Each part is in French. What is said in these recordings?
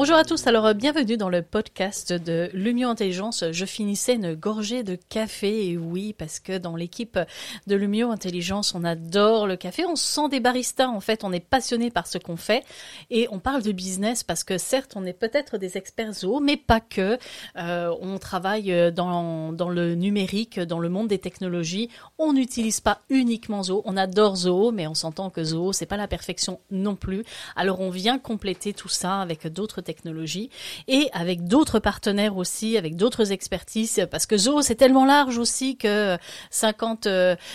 Bonjour à tous, alors euh, bienvenue dans le podcast de Lumio Intelligence. Je finissais une gorgée de café, et oui, parce que dans l'équipe de Lumio Intelligence, on adore le café, on se sent des baristas, en fait, on est passionné par ce qu'on fait, et on parle de business parce que certes, on est peut-être des experts zoo, mais pas que. Euh, on travaille euh, dans, dans le numérique, dans le monde des technologies, on n'utilise pas uniquement Zoho, on adore Zoho, mais on s'entend que Zoho, c'est pas la perfection non plus. Alors on vient compléter tout ça avec d'autres technologies et avec d'autres partenaires aussi, avec d'autres expertises, parce que Zoho c'est tellement large aussi que 50,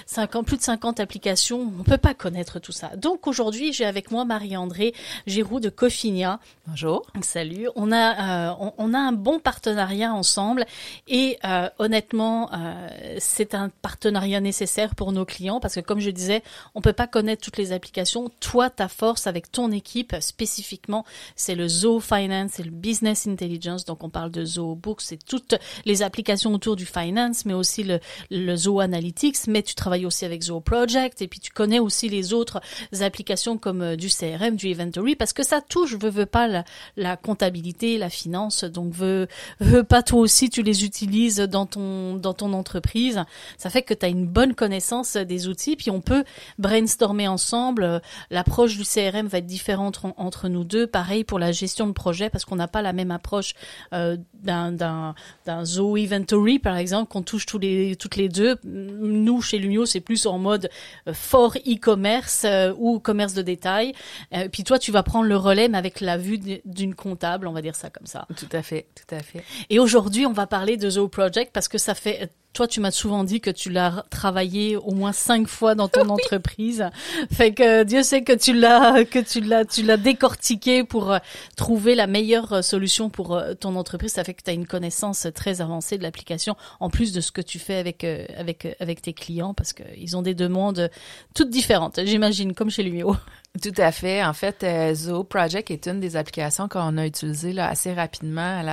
50, plus de 50 applications, on peut pas connaître tout ça. Donc aujourd'hui, j'ai avec moi Marie-André Giroud de Cofinia. Bonjour. Salut. On a, euh, on, on, a un bon partenariat ensemble et euh, honnêtement, euh, c'est un partenariat nécessaire pour nos clients parce que comme je disais, on peut pas connaître toutes les applications. Toi, ta force avec ton équipe spécifiquement, c'est le Zoho Finance, c'est le Business Intelligence. Donc on parle de Zoho Books, c'est toutes les applications autour du finance, mais aussi le, le Zoho Analytics. Mais tu travailles aussi avec Zoho Project et puis tu connais aussi les autres applications comme du CRM, du Inventory parce que ça touche, veux, veux pas la, la, comptabilité, la finance. Donc, veux, veux pas toi aussi tu les utilises dans ton dans ton entreprise. Ça fait que tu as une bonne connaissance des outils. Puis on peut brainstormer ensemble. L'approche du CRM va être différente entre, entre nous deux. Pareil pour la gestion de projet parce qu'on n'a pas la même approche euh, d'un d'un d'un Zoho Inventory par exemple qu'on touche tous les toutes les deux. Nous chez Lumio c'est plus en mode euh, fort e-commerce euh, ou commerce de détail. Euh, puis toi tu vas prendre le relais mais avec la vue d'une comptable, on va dire ça comme ça. Tout à fait, tout à fait. Et aujourd'hui, on va parler de Zoho Project parce que ça fait toi, tu m'as souvent dit que tu l'as travaillé au moins cinq fois dans ton entreprise. Fait que Dieu sait que tu l'as, que tu l'as, tu l'as décortiqué pour euh, trouver la meilleure euh, solution pour euh, ton entreprise. Ça fait que tu as une connaissance très avancée de l'application, en plus de ce que tu fais avec avec avec tes clients, parce qu'ils ont des demandes toutes différentes. J'imagine, comme chez Lumio. Tout à fait. En fait, euh, Zoho Project est une des applications qu'on a utilisées là, assez rapidement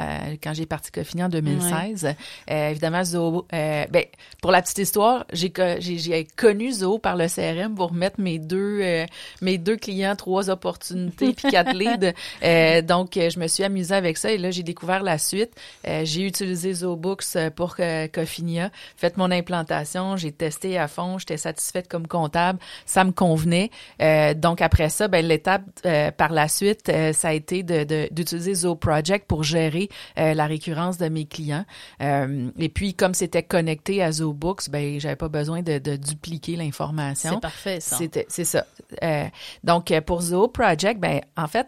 quand j'ai parti Cofini en 2016. Euh, évidemment, Zoho, euh, ben, pour la petite histoire, j'ai, j'ai, connu Zoho par le CRM pour mettre mes deux euh, mes deux clients, trois opportunités puis quatre leads. donc, je me suis amusée avec ça et là, j'ai découvert la suite. j'ai utilisé Zoho Books pour Cofinia, fait mon implantation, j'ai testé à fond, j'étais satisfaite comme comptable, ça me convenait. donc, après ça, ben, l'étape euh, par la suite, euh, ça a été de, d'utiliser Zoho Project pour gérer euh, la récurrence de mes clients. et puis, comme c'était connecté à Zoho Books, ben, j'avais pas besoin de, de dupliquer l'information. C'est parfait, ça. C'est ça. donc, pour Zoho Project, ben, en fait,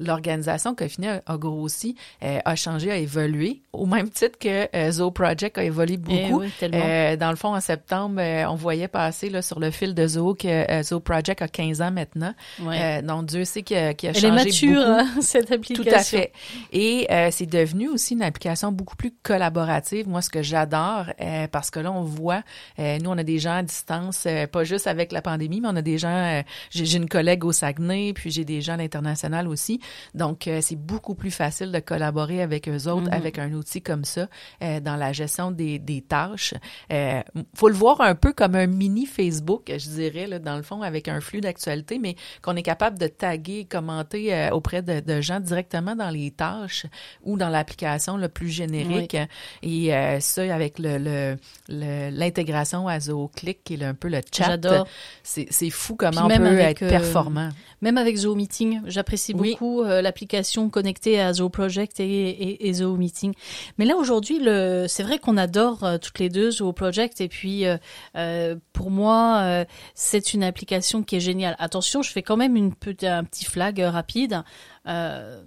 l'organisation Cofini a, a grossi, a changé, a évolué, au même titre que Zoho Project a évolué eh beaucoup. Eh dans le fond, en septembre, on voyait passer là, sur le fil de Zoho que Zoho Project a 15 ans maintenant. Ouais. Euh, donc Dieu sait qu'il a, qu a Elle changé est mature, beaucoup. hein, cette application. Tout à fait. Et euh, c'est devenu aussi une application beaucoup plus collaborative. Moi, ce que j'adore, euh, parce que là, on voit, euh, nous, on a des gens à distance, euh, pas juste avec la pandémie, mais on a des gens. euh, j'ai une collègue au Saguenay, puis j'ai des gens à l'international aussi. Donc, euh, c'est beaucoup plus facile de collaborer avec eux autres Mhm. avec un outil comme ça euh, dans la gestion des, des tâches. Euh, faut le voir un peu comme un mini Facebook, je dirais, là, dans le fond, avec un flux d'actualité, mais qu'on est capable de taguer, commenter euh, auprès de, de gens directement dans les tâches ou dans l'application le plus générique. Et euh, ça, avec le le- le- l'intégration à ZooClick, qui est un peu le chat, J'adore. c'est fou comment on peut avec, être euh, performant. Même avec Zoho Meeting, j'apprécie Oui. beaucoup euh, l'application connectée à Zoho Project et, et, et Zoho Meeting. Mais là aujourd'hui, le, c'est vrai qu'on adore euh, toutes les deux Zoho Project et puis euh, euh, pour moi, euh, c'est une application qui est géniale. Attention, je fais quand même un petit flag euh, rapide. Euh,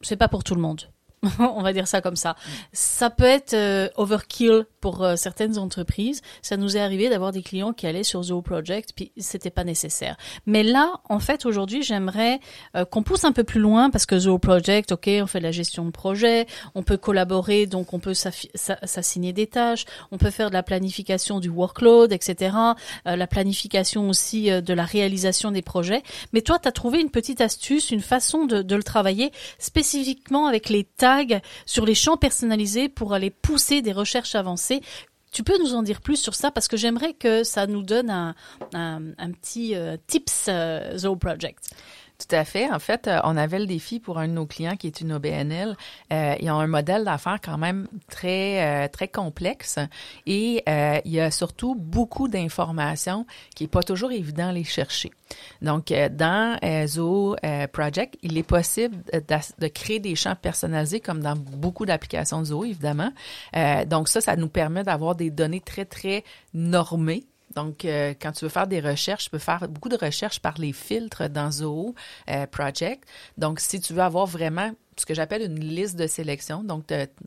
c'est pas pour tout le monde. On va dire ça comme ça. Ça peut être euh, overkill pour euh, certaines entreprises. Ça nous est arrivé d'avoir des clients qui allaient sur Zoho Project, puis c'était pas nécessaire. Mais là, en fait, aujourd'hui, j'aimerais euh, qu'on pousse un peu plus loin parce que Zoho Project, ok, on fait de la gestion de projet, on peut collaborer, donc on peut s'assigner des tâches, on peut faire de la planification du workload, etc. euh, la planification aussi euh, de la réalisation des projets. Mais toi, tu as trouvé une petite astuce, une façon de, de le travailler spécifiquement avec les tâches sur les champs personnalisés pour aller pousser des recherches avancées. Tu peux nous en dire plus sur ça parce que j'aimerais que ça nous donne un, petit euh, tips euh, Project. Tout à fait. En fait, euh, on avait le défi pour un de nos clients qui est une OBNL. Euh, ils ont un modèle d'affaires quand même très euh, très complexe et il y a surtout beaucoup d'informations qui est pas toujours évident à les chercher. Donc, dans Zoho Project, il est possible de, créer des champs personnalisés comme dans beaucoup d'applications de Zoho, évidemment. donc, ça, ça nous permet d'avoir des données très, très normées donc, euh, quand tu veux faire des recherches, tu peux faire beaucoup de recherches par les filtres dans Zoho euh, Project. Donc, si tu veux avoir vraiment ce que j'appelle une liste de sélection, donc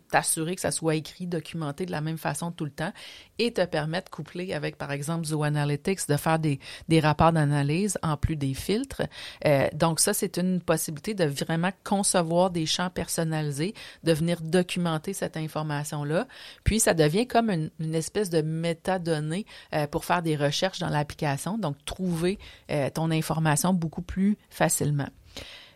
t'assurer que ça soit écrit, documenté de la même façon tout le temps et te permettre, coupler avec, par exemple, Zoho Analytics, de faire des, rapports d'analyse en plus des filtres. Euh, donc ça, c'est une possibilité de vraiment concevoir des champs personnalisés, de venir documenter cette information-là. Puis ça devient comme une, espèce de métadonnée euh, pour faire des recherches dans l'application, donc trouver euh, ton information beaucoup plus facilement.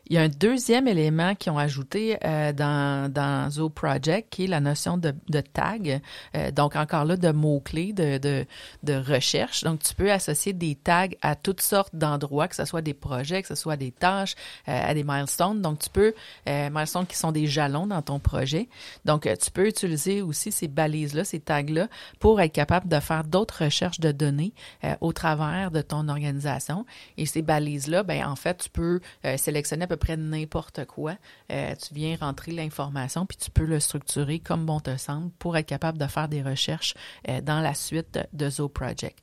Il y a un deuxième élément qu'ils ont ajouté euh, dans, dans Zoho Project, qui est la notion de, de tag. Euh, donc, encore là, de mots-clés, de, de, de, recherche. Donc, tu peux associer des tags à toutes sortes d'endroits, que ce soit des projets, que ce soit des tâches, euh, à des milestones. Donc, tu peux, euh, milestones qui sont des jalons dans ton projet. Donc, euh, tu peux utiliser aussi ces balises-là, ces tags-là, pour être capable de faire d'autres recherches de données au travers de ton organisation. Et ces balises-là, ben en fait, tu peux sélectionner à peu près n'importe quoi. Euh, tu viens rentrer l'information, puis tu peux le structurer comme bon te semble pour être capable de faire des recherches euh, dans la suite de Zoho Project.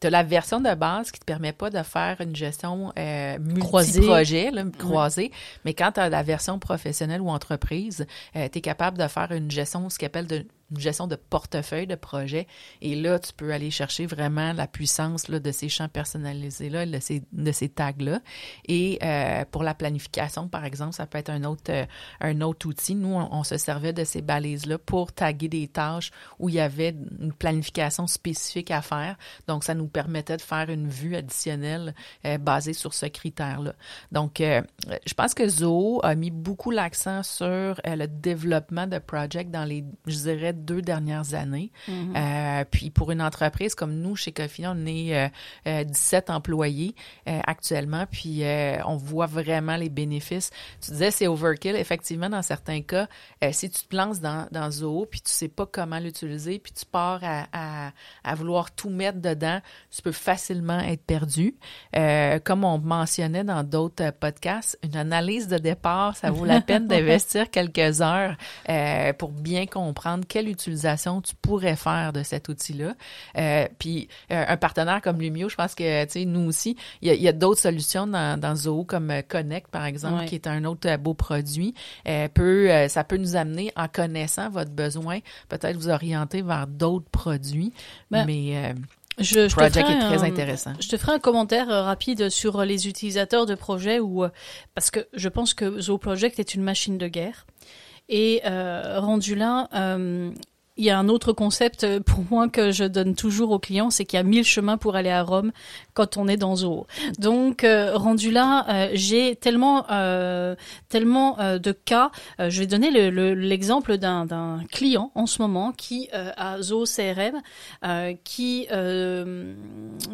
Tu as la version de base qui te permet pas de faire une gestion euh, multi-projet, croisée, mais quand tu as la version professionnelle ou entreprise, euh, tu es capable de faire une gestion, ce qu'on appelle de une gestion de portefeuille de projet. Et là, tu peux aller chercher vraiment la puissance là, de ces champs personnalisés-là, de ces, de ces tags-là. Et euh, pour la planification, par exemple, ça peut être un autre, euh, un autre outil. Nous, on, se servait de ces balises-là pour taguer des tâches où il y avait une planification spécifique à faire. Donc, ça nous permettait de faire une vue additionnelle euh, basée sur ce critère-là. Donc, je pense que Zoho a mis beaucoup l'accent sur le développement de projects dans les, je dirais, deux dernières années. Mm-hmm. euh, puis pour une entreprise comme nous, chez Coffee, on est euh, 17 euh, employés euh, actuellement, puis on voit vraiment les bénéfices. Tu disais c'est overkill, effectivement, dans certains cas, si tu te lances dans, dans Zoho, puis tu sais pas comment l'utiliser, puis tu pars à, à, à, vouloir tout mettre dedans, tu peux facilement être perdu. comme on mentionnait dans d'autres podcasts, une analyse de départ, ça vaut la peine d'investir quelques heures pour bien comprendre quel utilisation tu pourrais faire de cet outil-là. Euh, puis euh, un partenaire comme Lumio, je pense que tu sais nous aussi, il y a, d'autres solutions dans, dans Zoho comme euh, Connect par exemple, qui est un autre beau produit. peut, ça peut nous amener en connaissant votre besoin, peut-être vous orienter vers d'autres produits, ben, mais je, je Project est très intéressant. Je te ferai un commentaire rapide sur les utilisateurs de projets parce que je pense que Zoho Project est une machine de guerre. Et euh, rendu là, euh, il y a un autre concept pour moi que je donne toujours aux clients, c'est qu'il y a mille chemins pour aller à Rome quand on est dans Zoho. Donc, euh, rendu là, euh, j'ai tellement, euh, tellement de cas. je vais donner l'exemple le, d'un client en ce moment qui a Zoho CRM, qui,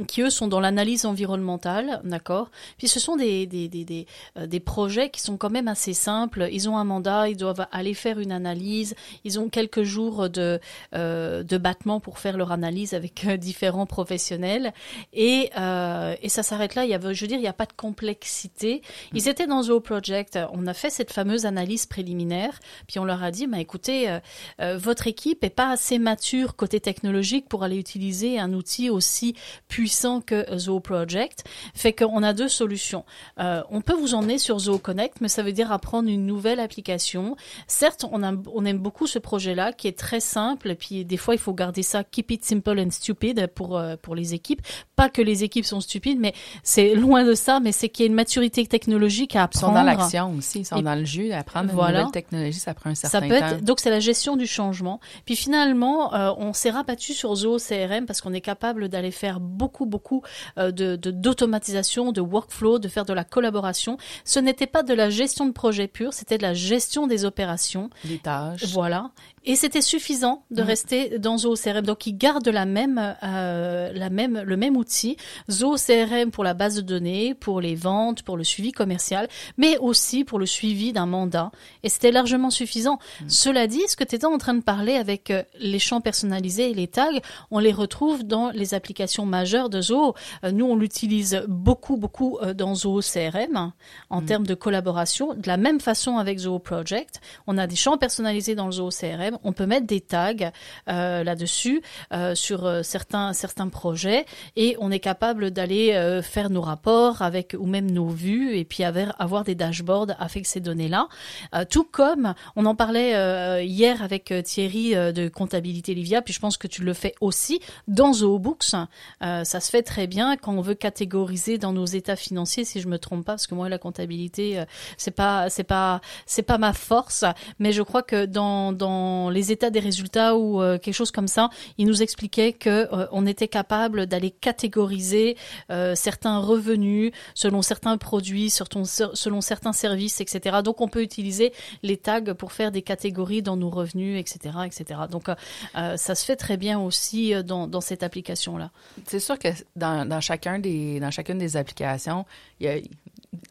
qui eux sont dans l'analyse environnementale, d'accord? Puis ce sont des des, des, des, des projets qui sont quand même assez simples. Ils ont un mandat, ils doivent aller faire une analyse, ils ont quelques jours de de battement pour faire leur analyse avec différents professionnels et euh, et ça s'arrête là. Il y avait, je veux dire, il n'y a pas de complexité. Ils étaient dans Zoho Project. On a fait cette fameuse analyse préliminaire, puis on leur a dit, bah, écoutez, euh, euh, votre équipe est pas assez mature côté technologique pour aller utiliser un outil aussi puissant que Zoho Project. Fait qu'on a deux solutions. on peut vous emmener sur Zoho Connect, mais ça veut dire apprendre une nouvelle application. Certes, on, a, on aime beaucoup ce projet-là qui est très simple simple. Puis des fois, il faut garder ça keep it simple and stupid pour euh, pour les équipes. Pas que les équipes sont stupides, mais c'est loin de ça. Mais c'est qu'il y a une maturité technologique à apprendre. Ils sont dans l'action aussi, ils sont dans le jus. Apprendre une nouvelle technologie, ça prend un certain ça peut temps. Être, donc c'est la gestion du changement. Puis finalement, euh, on s'est rabattu sur Zoho CRM parce qu'on est capable d'aller faire beaucoup beaucoup euh, de d'automatisation, de, workflow, de faire de la collaboration. Ce n'était pas de la gestion de projet pur, c'était de la gestion des opérations. Des tâches. Voilà. Et c'était suffisant de mm. rester dans Zoho CRM. Donc, ils gardent la même, euh, la même, le même outil. Zoho CRM pour la base de données, pour les ventes, pour le suivi commercial, mais aussi pour le suivi d'un mandat. Et c'était largement suffisant. Mm. Cela dit, ce que tu étais en train de parler avec euh, les champs personnalisés et les tags, on les retrouve dans les applications majeures de Zoho. Euh, nous, on l'utilise beaucoup, beaucoup dans Zoho CRM en mm. termes de collaboration. De la même façon avec Zoho Project, on a des champs personnalisés dans le Zoho CRM on peut mettre des tags euh, là-dessus euh, sur euh, certains certains projets et on est capable d'aller faire nos rapports avec ou même nos vues et puis avoir, avoir des dashboards avec ces données-là. tout comme on en parlait hier avec Thierry de comptabilité Livia, puis je pense que tu le fais aussi dans ZooBooks. ça se fait très bien quand on veut catégoriser dans nos états financiers, si je me trompe pas, parce que moi la comptabilité c'est pas c'est pas c'est pas ma force, mais je crois que dans dans les états des résultats ou euh, quelque chose comme ça, il nous expliquait que euh, on était capable d'aller catégoriser euh, certains revenus selon certains produits, selon, certains services, etc. Donc on peut utiliser les tags pour faire des catégories dans nos revenus, etc., etc. Donc ça se fait très bien aussi dans, dans cette application là. C'est sûr que dans, dans chacun des dans chacune des applications, il y a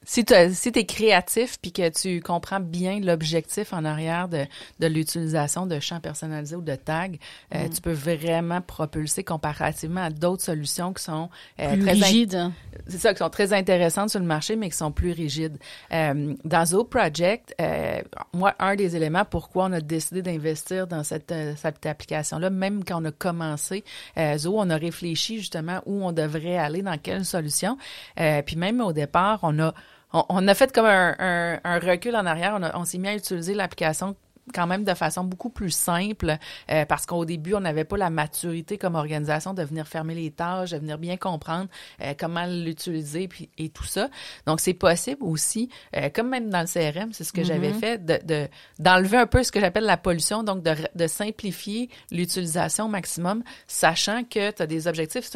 si tu si es créatif puis que tu comprends bien l'objectif en arrière de, de l'utilisation de champs personnalisés ou de tags, euh, mm. tu peux vraiment propulser comparativement à d'autres solutions qui sont euh, très rigides. C'est ça, qui sont très intéressantes sur le marché, mais qui sont plus rigides. Euh, dans Zoho Project, euh, moi, un des éléments pourquoi on a décidé d'investir dans cette, euh, cette application-là, même quand on a commencé Zoho, on a réfléchi justement où on devrait aller, dans quelle solution. puis même au départ, on a on, a fait comme un, un, recul en arrière. On, on s'est mis à utiliser l'application quand même de façon beaucoup plus simple euh, parce qu'au début, on n'avait pas la maturité comme organisation de venir fermer les tâches, de venir bien comprendre euh, comment l'utiliser puis, et tout ça. Donc, c'est possible aussi, euh, comme même dans le CRM, c'est ce que j'avais mm-hmm. fait, de, d'enlever un peu ce que j'appelle la pollution, donc de, de simplifier l'utilisation au maximum, sachant que tu as des objectifs.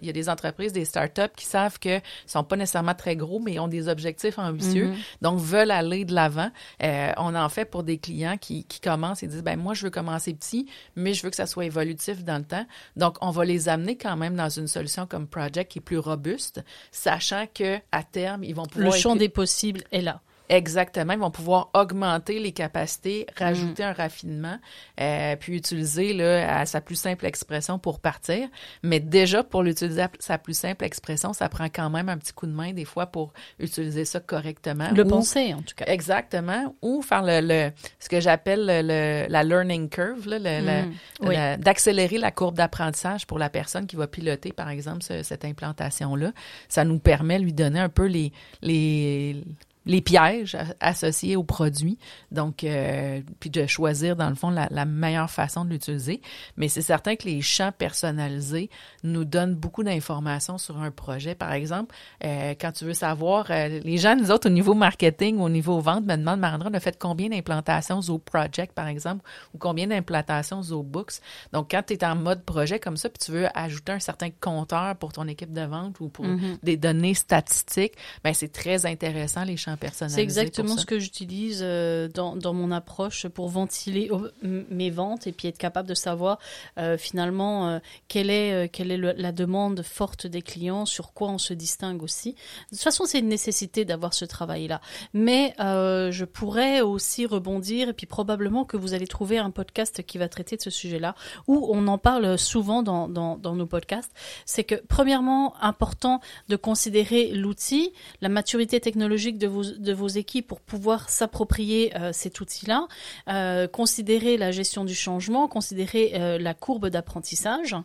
Il y a des entreprises, des startups qui savent que sont pas nécessairement très gros, mais ont des objectifs ambitieux, mm-hmm. donc veulent aller de l'avant. on en fait pour des clients qui qui, commencent et disent, ben moi, je veux commencer petit, mais je veux que ça soit évolutif dans le temps. Donc, on va les amener quand même dans une solution comme Project qui est plus robuste, sachant que à terme, ils vont pouvoir... Le champ des possibles est là. Exactement. Ils vont pouvoir augmenter les capacités, rajouter un raffinement, euh, puis utiliser là, à sa plus simple expression pour partir. Mais déjà, pour l'utiliser à sa plus simple expression, ça prend quand même un petit coup de main des fois pour utiliser ça correctement. Le penser, en tout cas. Exactement. Ou faire le, le ce que j'appelle le, la learning curve, là, le, mm. d'accélérer la courbe d'apprentissage pour la personne qui va piloter, par exemple, cette implantation-là. Ça nous permet de lui donner un peu les, les les pièges associés au produit. Donc, euh, puis de choisir, dans le fond, la, la meilleure façon de l'utiliser. Mais c'est certain que les champs personnalisés nous donnent beaucoup d'informations sur un projet. Par exemple, euh, quand tu veux savoir, euh, les gens, nous autres, au niveau marketing, au niveau vente, me demandent, Marandra, on a fait combien d'implantations Zo Project, par exemple, ou combien d'implantations Zo Books? Donc, quand tu es en mode projet comme ça, puis tu veux ajouter un certain compteur pour ton équipe de vente ou pour mm-hmm. des données statistiques, ben c'est très intéressant, les champs c'est exactement ce que j'utilise euh, dans, dans, mon approche pour ventiler mes ventes et puis être capable de savoir euh, finalement euh, quelle est, quelle est la demande forte des clients, sur quoi on se distingue aussi. De toute façon, c'est une nécessité d'avoir ce travail-là. Mais je pourrais aussi rebondir et puis probablement que vous allez trouver un podcast qui va traiter de ce sujet-là où on en parle souvent dans, dans, dans nos podcasts. C'est que premièrement, important de considérer l'outil, la maturité technologique de vos vos, de vos équipes pour pouvoir s'approprier euh, cet outil-là. Euh, considérez la gestion du changement, considérez euh, la courbe d'apprentissage,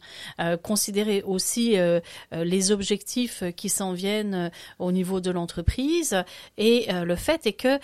considérez aussi les objectifs qui s'en viennent au niveau de l'entreprise. Et le fait est que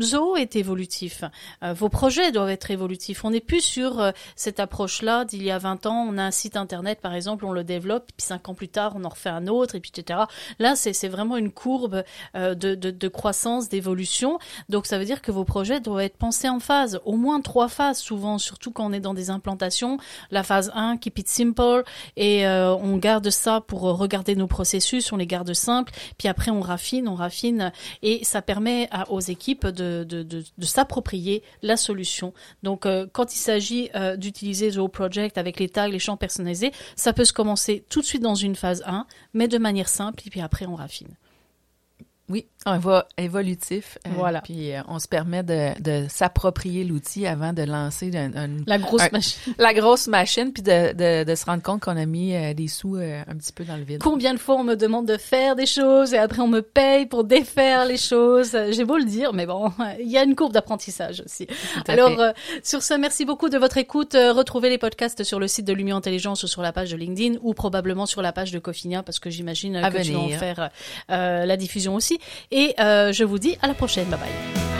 Zoho est évolutif. Vos projets doivent être évolutifs. On n'est plus sur cette approche-là d'il y a 20 ans. On a un site internet, par exemple, on le développe, puis cinq ans plus tard, on en refait un autre, et puis etc. Là, c'est vraiment une courbe de, de croissance, d'évolution. Donc, ça veut dire que vos projets doivent être pensés en phase, au moins trois phases, souvent, surtout quand on est dans des implantations. La phase 1, keep it simple, et euh, on garde ça pour euh, regarder nos processus, on les garde simples, puis après on raffine, on raffine, et ça permet aux équipes de, de s'approprier la solution. Donc, euh, quand il s'agit euh, d'utiliser Zoho Project avec les tags, les champs personnalisés, ça peut se commencer tout de suite dans une phase 1, mais de manière simple, et puis après on raffine. Oui, on va évolutif. euh, Voilà. Puis euh, on se permet de, de s'approprier l'outil avant de lancer un- un- La grosse Un- machine. la grosse machine, puis de, de, de se rendre compte qu'on a mis euh, des sous euh, un petit peu dans le vide. Combien de fois on me demande de faire des choses et après on me paye pour défaire les choses? J'ai beau le dire, mais bon, il y a une courbe d'apprentissage aussi. Alors, sur ce, merci beaucoup de votre écoute. Retrouvez les podcasts sur le site de Lumière Intelligence ou sur la page de LinkedIn ou probablement sur la page de Cofinia parce que j'imagine que tu vas en venir. faire euh, la diffusion aussi. Et euh, je vous dis à la prochaine. Bye bye.